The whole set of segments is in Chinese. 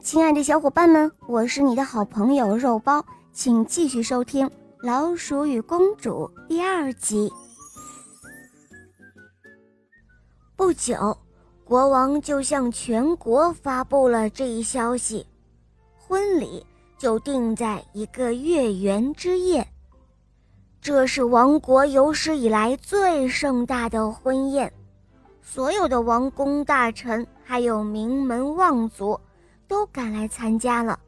亲爱的小伙伴们，我是你的好朋友肉包，请继续收听《老鼠与公主》第二集。不久，国王就向全国发布了这一消息，婚礼就定在一个月圆之夜。这是王国有史以来最盛大的婚宴，所有的王公大臣还有名门望族。都赶来参加了，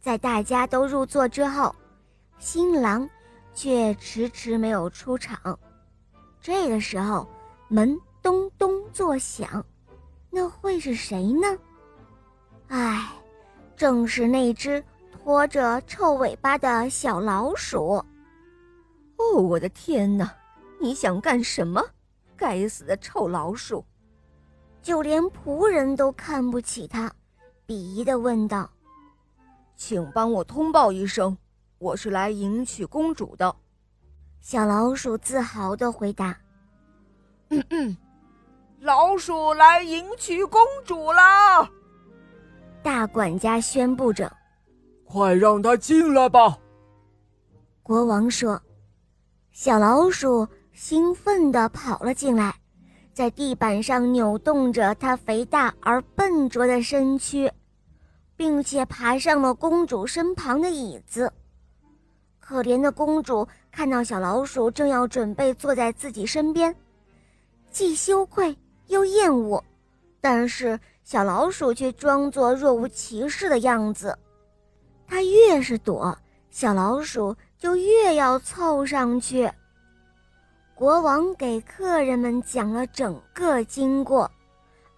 在大家都入座之后，新郎却迟迟没有出场。这个时候，门咚咚作响，那会是谁呢？唉，正是那只拖着臭尾巴的小老鼠。哦，我的天哪！你想干什么？该死的臭老鼠！就连仆人都看不起他。鄙夷的问道：“请帮我通报一声，我是来迎娶公主的。”小老鼠自豪的回答：“嗯嗯，老鼠来迎娶公主啦！”大管家宣布着：“快让他进来吧！”国王说：“小老鼠兴奋地跑了进来。”在地板上扭动着它肥大而笨拙的身躯，并且爬上了公主身旁的椅子。可怜的公主看到小老鼠正要准备坐在自己身边，既羞愧又厌恶，但是小老鼠却装作若无其事的样子。它越是躲，小老鼠就越要凑上去。国王给客人们讲了整个经过，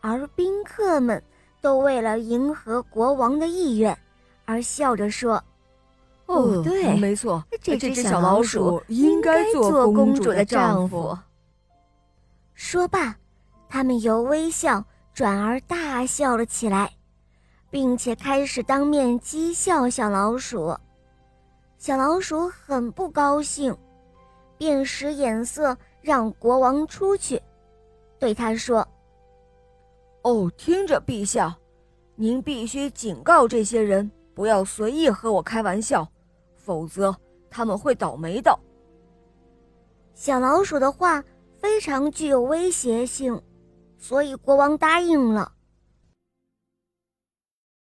而宾客们都为了迎合国王的意愿，而笑着说：“哦，对，没错，这只小老鼠应该做公主的丈夫。”说罢，他们由微笑转而大笑了起来，并且开始当面讥笑小老鼠。小老鼠很不高兴。便使眼色让国王出去，对他说：“哦，听着，陛下，您必须警告这些人不要随意和我开玩笑，否则他们会倒霉的。”小老鼠的话非常具有威胁性，所以国王答应了。